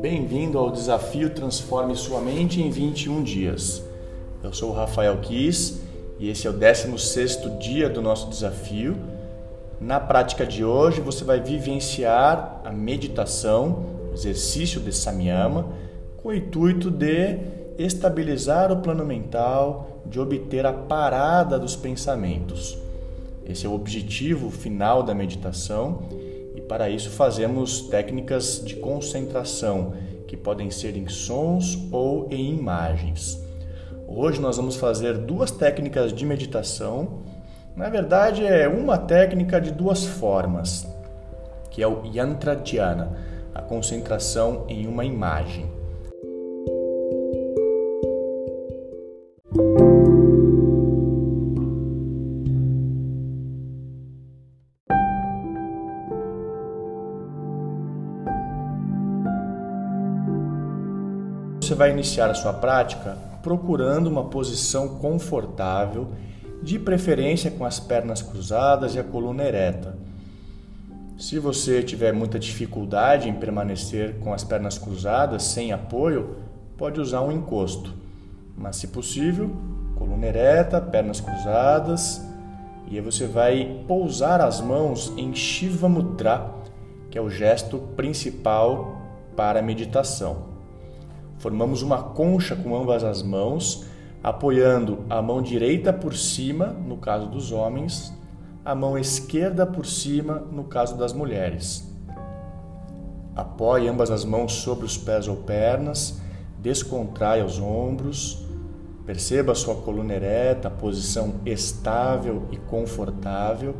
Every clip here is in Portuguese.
Bem-vindo ao desafio Transforme Sua Mente em 21 Dias. Eu sou o Rafael Kiss e esse é o 16º dia do nosso desafio. Na prática de hoje, você vai vivenciar a meditação, o exercício de Samyama, com o intuito de estabilizar o plano mental, de obter a parada dos pensamentos. Esse é o objetivo final da meditação para isso fazemos técnicas de concentração que podem ser em sons ou em imagens. Hoje nós vamos fazer duas técnicas de meditação. Na verdade, é uma técnica de duas formas, que é o Yantra Dhyana, a concentração em uma imagem. Você vai iniciar a sua prática procurando uma posição confortável, de preferência com as pernas cruzadas e a coluna ereta. Se você tiver muita dificuldade em permanecer com as pernas cruzadas, sem apoio, pode usar um encosto. Mas, se possível, coluna ereta, pernas cruzadas, e aí você vai pousar as mãos em Shiva Mudra, que é o gesto principal para a meditação. Formamos uma concha com ambas as mãos, apoiando a mão direita por cima, no caso dos homens, a mão esquerda por cima, no caso das mulheres. Apoie ambas as mãos sobre os pés ou pernas, descontraia os ombros, perceba sua coluna ereta, posição estável e confortável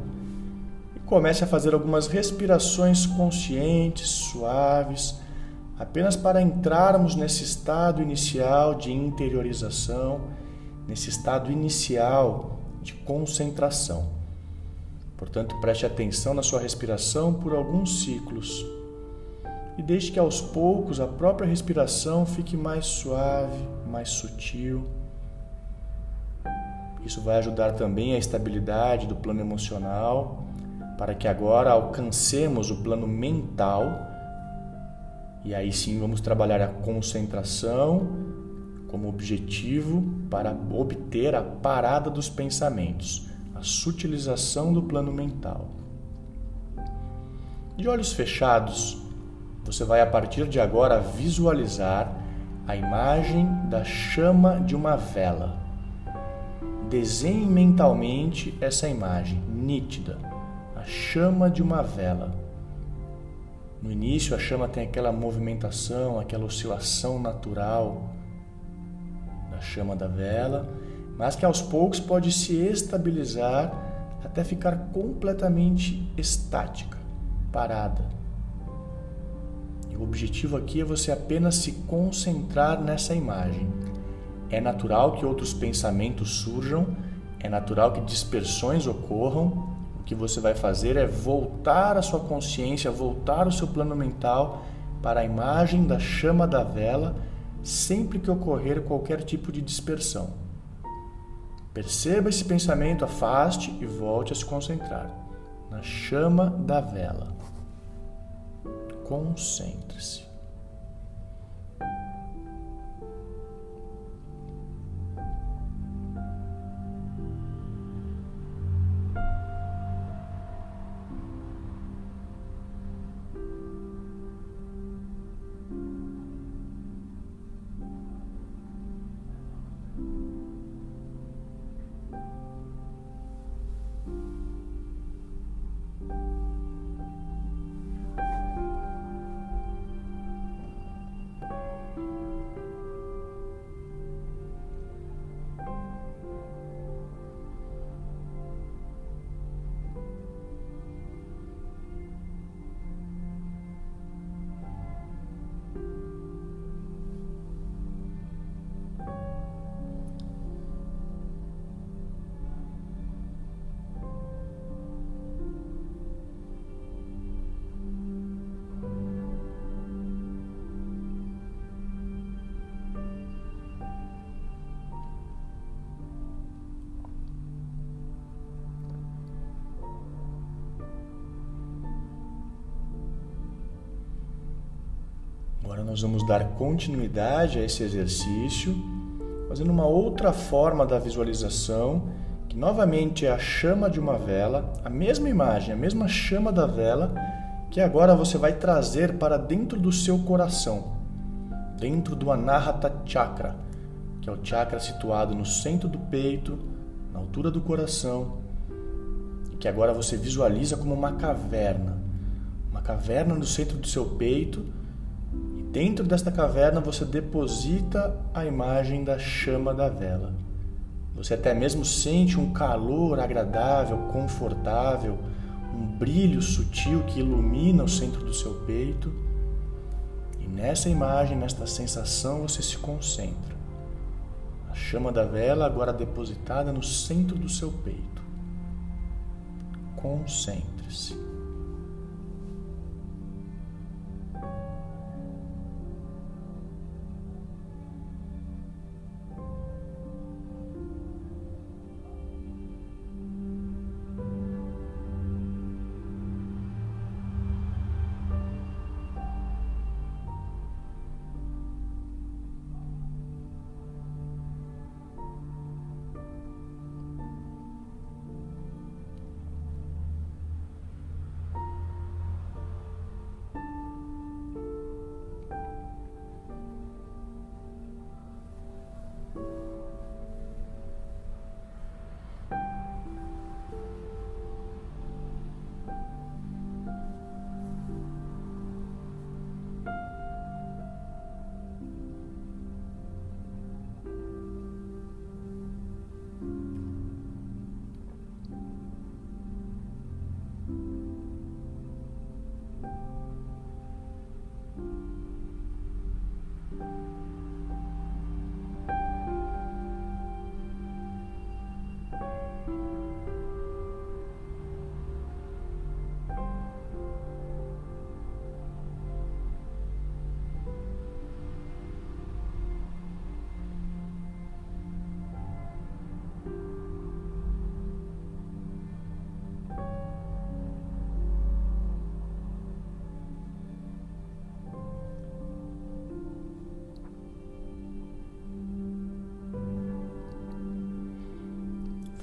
e comece a fazer algumas respirações conscientes, suaves apenas para entrarmos nesse estado inicial de interiorização, nesse estado inicial de concentração. Portanto, preste atenção na sua respiração por alguns ciclos e deixe que aos poucos a própria respiração fique mais suave, mais sutil. Isso vai ajudar também a estabilidade do plano emocional, para que agora alcancemos o plano mental e aí sim vamos trabalhar a concentração como objetivo para obter a parada dos pensamentos, a sutilização do plano mental. De olhos fechados, você vai a partir de agora visualizar a imagem da chama de uma vela. Desenhe mentalmente essa imagem nítida, a chama de uma vela. No início, a chama tem aquela movimentação, aquela oscilação natural da chama da vela, mas que aos poucos pode se estabilizar até ficar completamente estática, parada. E o objetivo aqui é você apenas se concentrar nessa imagem. É natural que outros pensamentos surjam, é natural que dispersões ocorram, que você vai fazer é voltar a sua consciência, voltar o seu plano mental para a imagem da chama da vela sempre que ocorrer qualquer tipo de dispersão. Perceba esse pensamento, afaste e volte a se concentrar na chama da vela. Concentre-se. Nós vamos dar continuidade a esse exercício, fazendo uma outra forma da visualização, que novamente é a chama de uma vela, a mesma imagem, a mesma chama da vela, que agora você vai trazer para dentro do seu coração, dentro do Anahata Chakra, que é o chakra situado no centro do peito, na altura do coração, que agora você visualiza como uma caverna, uma caverna no centro do seu peito Dentro desta caverna você deposita a imagem da chama da vela. Você até mesmo sente um calor agradável, confortável, um brilho sutil que ilumina o centro do seu peito. E nessa imagem, nesta sensação, você se concentra. A chama da vela agora depositada no centro do seu peito. Concentre-se.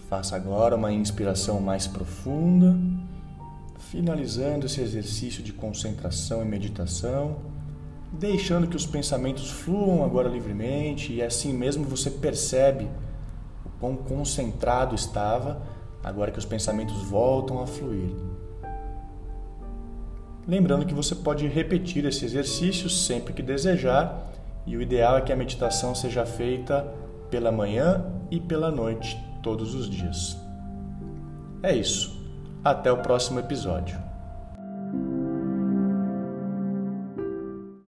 Faça agora uma inspiração mais profunda, finalizando esse exercício de concentração e meditação, deixando que os pensamentos fluam agora livremente e assim mesmo você percebe o quão concentrado estava agora que os pensamentos voltam a fluir. Lembrando que você pode repetir esse exercício sempre que desejar e o ideal é que a meditação seja feita pela manhã e pela noite todos os dias. É isso. Até o próximo episódio.